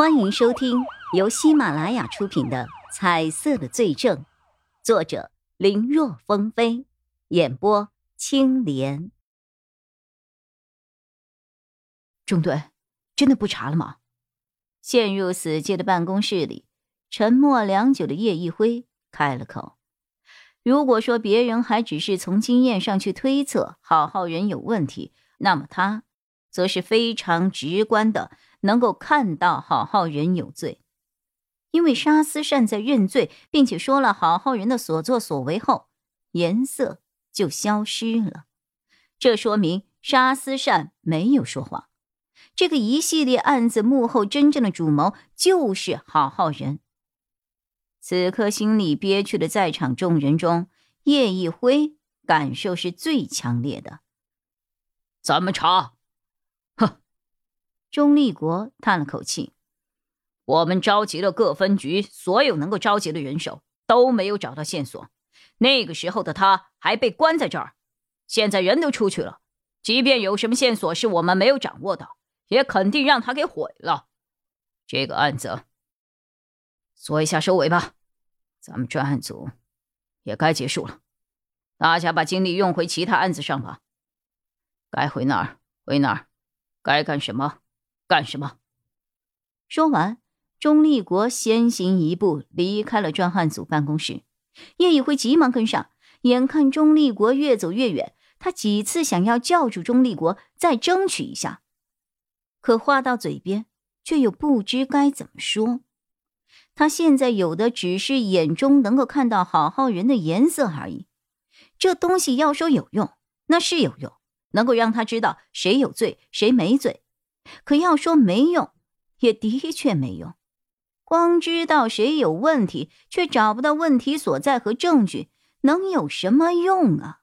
欢迎收听由喜马拉雅出品的《彩色的罪证》，作者林若风飞，演播青莲。中队，真的不查了吗？陷入死寂的办公室里，沉默良久的叶一辉开了口：“如果说别人还只是从经验上去推测郝浩人有问题，那么他则是非常直观的。”能够看到郝浩仁有罪，因为沙思善在认罪，并且说了郝浩仁的所作所为后，颜色就消失了。这说明沙思善没有说谎。这个一系列案子幕后真正的主谋就是郝浩仁。此刻心里憋屈的在场众人中，叶一辉感受是最强烈的。怎么查？钟立国叹了口气：“我们召集了各分局所有能够召集的人手，都没有找到线索。那个时候的他还被关在这儿，现在人都出去了，即便有什么线索是我们没有掌握的，也肯定让他给毁了。这个案子，做一下收尾吧。咱们专案组也该结束了，大家把精力用回其他案子上吧。该回哪儿回哪儿，该干什么。”干什么？说完，钟立国先行一步离开了专案组办公室。叶一辉急忙跟上，眼看钟立国越走越远，他几次想要叫住钟立国，再争取一下，可话到嘴边，却又不知该怎么说。他现在有的只是眼中能够看到郝浩人的颜色而已。这东西要说有用，那是有用，能够让他知道谁有罪，谁没罪。可要说没用，也的确没用。光知道谁有问题，却找不到问题所在和证据，能有什么用啊？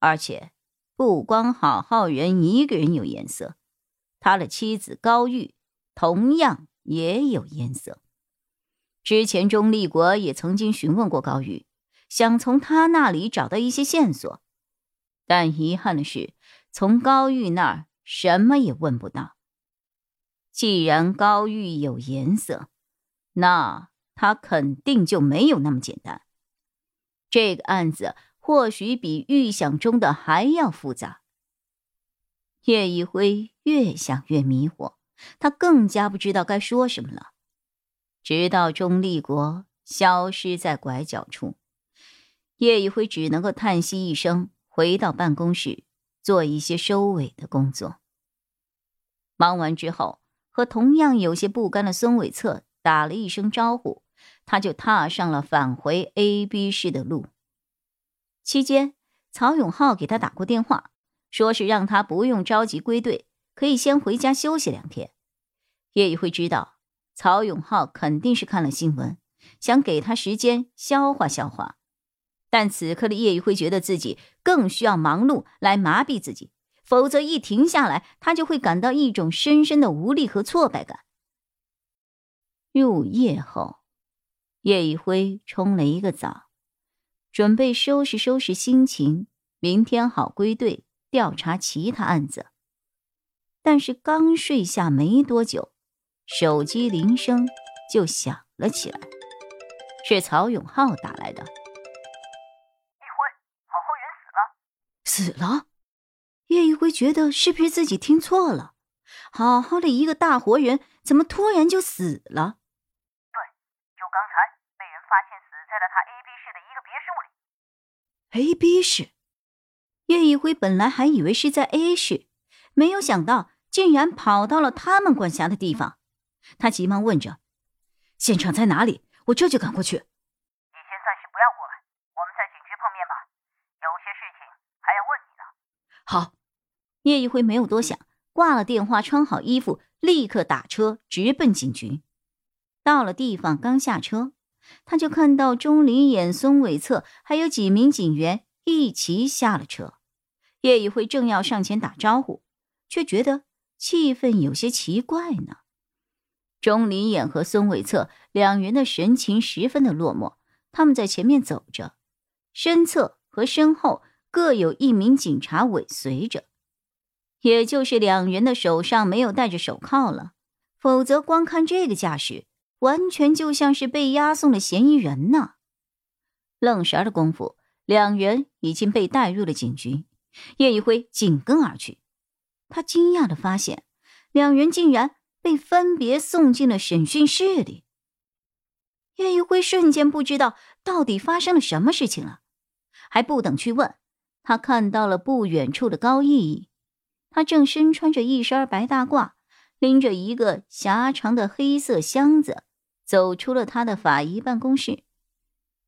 而且，不光郝浩仁一个人有颜色，他的妻子高玉同样也有颜色。之前钟立国也曾经询问过高玉，想从他那里找到一些线索，但遗憾的是，从高玉那儿。什么也问不到。既然高玉有颜色，那他肯定就没有那么简单。这个案子或许比预想中的还要复杂。叶一辉越想越迷惑，他更加不知道该说什么了。直到钟立国消失在拐角处，叶一辉只能够叹息一声，回到办公室。做一些收尾的工作。忙完之后，和同样有些不甘的孙伟策打了一声招呼，他就踏上了返回 A、B 市的路。期间，曹永浩给他打过电话，说是让他不用着急归队，可以先回家休息两天。叶一辉知道，曹永浩肯定是看了新闻，想给他时间消化消化。但此刻的叶一辉觉得自己更需要忙碌来麻痹自己，否则一停下来，他就会感到一种深深的无力和挫败感。入夜后，叶一辉冲了一个澡，准备收拾收拾心情，明天好归队调查其他案子。但是刚睡下没多久，手机铃声就响了起来，是曹永浩打来的。死了，叶一辉觉得是不是自己听错了？好好的一个大活人，怎么突然就死了？对，就刚才被人发现死在了他 A、B 市的一个别墅里。A、B 市，叶一辉本来还以为是在 A 市，没有想到竟然跑到了他们管辖的地方。他急忙问着：“现场在哪里？我这就赶过去。”好，叶一辉没有多想，挂了电话，穿好衣服，立刻打车直奔警局。到了地方，刚下车，他就看到钟离眼、孙伟策还有几名警员一齐下了车。叶一辉正要上前打招呼，却觉得气氛有些奇怪呢。钟离眼和孙伟策两人的神情十分的落寞，他们在前面走着，身侧和身后。各有一名警察尾随着，也就是两人的手上没有戴着手铐了，否则光看这个架势，完全就像是被押送的嫌疑人呢。愣神的功夫，两人已经被带入了警局。叶一辉紧跟而去，他惊讶的发现，两人竟然被分别送进了审讯室里。叶一辉瞬间不知道到底发生了什么事情了，还不等去问，他看到了不远处的高逸逸，他正身穿着一身白大褂，拎着一个狭长的黑色箱子，走出了他的法医办公室。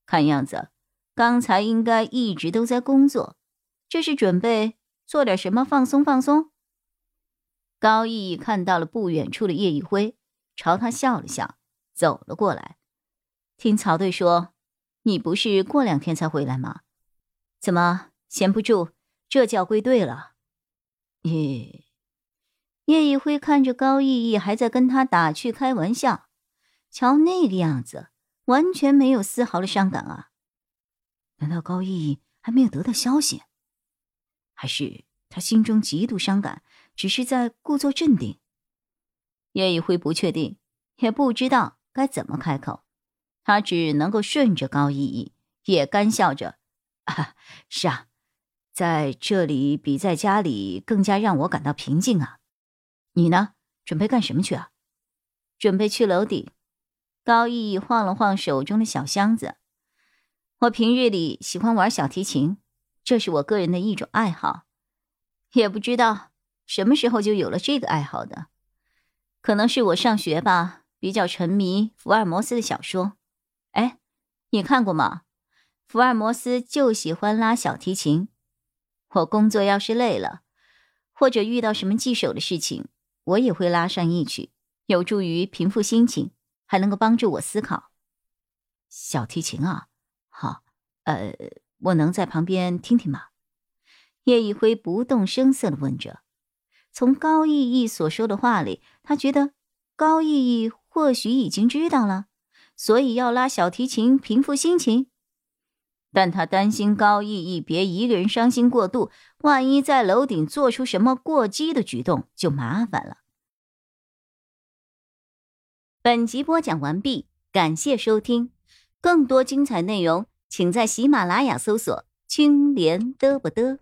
看样子，刚才应该一直都在工作，这是准备做点什么放松放松。高逸逸看到了不远处的叶一辉，朝他笑了笑，走了过来。听曹队说，你不是过两天才回来吗？怎么闲不住，这就要归队了？耶！叶一辉看着高逸逸，还在跟他打趣开玩笑，瞧那个样子。完全没有丝毫的伤感啊！难道高逸逸还没有得到消息？还是他心中极度伤感，只是在故作镇定？叶一辉不确定，也不知道该怎么开口，他只能够顺着高逸逸，也干笑着：“啊，是啊，在这里比在家里更加让我感到平静啊。你呢？准备干什么去啊？准备去楼顶。”高逸逸晃了晃手中的小箱子。我平日里喜欢玩小提琴，这是我个人的一种爱好。也不知道什么时候就有了这个爱好的，可能是我上学吧，比较沉迷福尔摩斯的小说。哎，你看过吗？福尔摩斯就喜欢拉小提琴。我工作要是累了，或者遇到什么棘手的事情，我也会拉上一曲，有助于平复心情。还能够帮助我思考。小提琴啊，好，呃，我能在旁边听听吗？叶一辉不动声色的问着。从高逸逸所说的话里，他觉得高逸逸或许已经知道了，所以要拉小提琴平复心情。但他担心高逸逸别一个人伤心过度，万一在楼顶做出什么过激的举动，就麻烦了。本集播讲完毕，感谢收听，更多精彩内容，请在喜马拉雅搜索“青莲嘚不嘚”。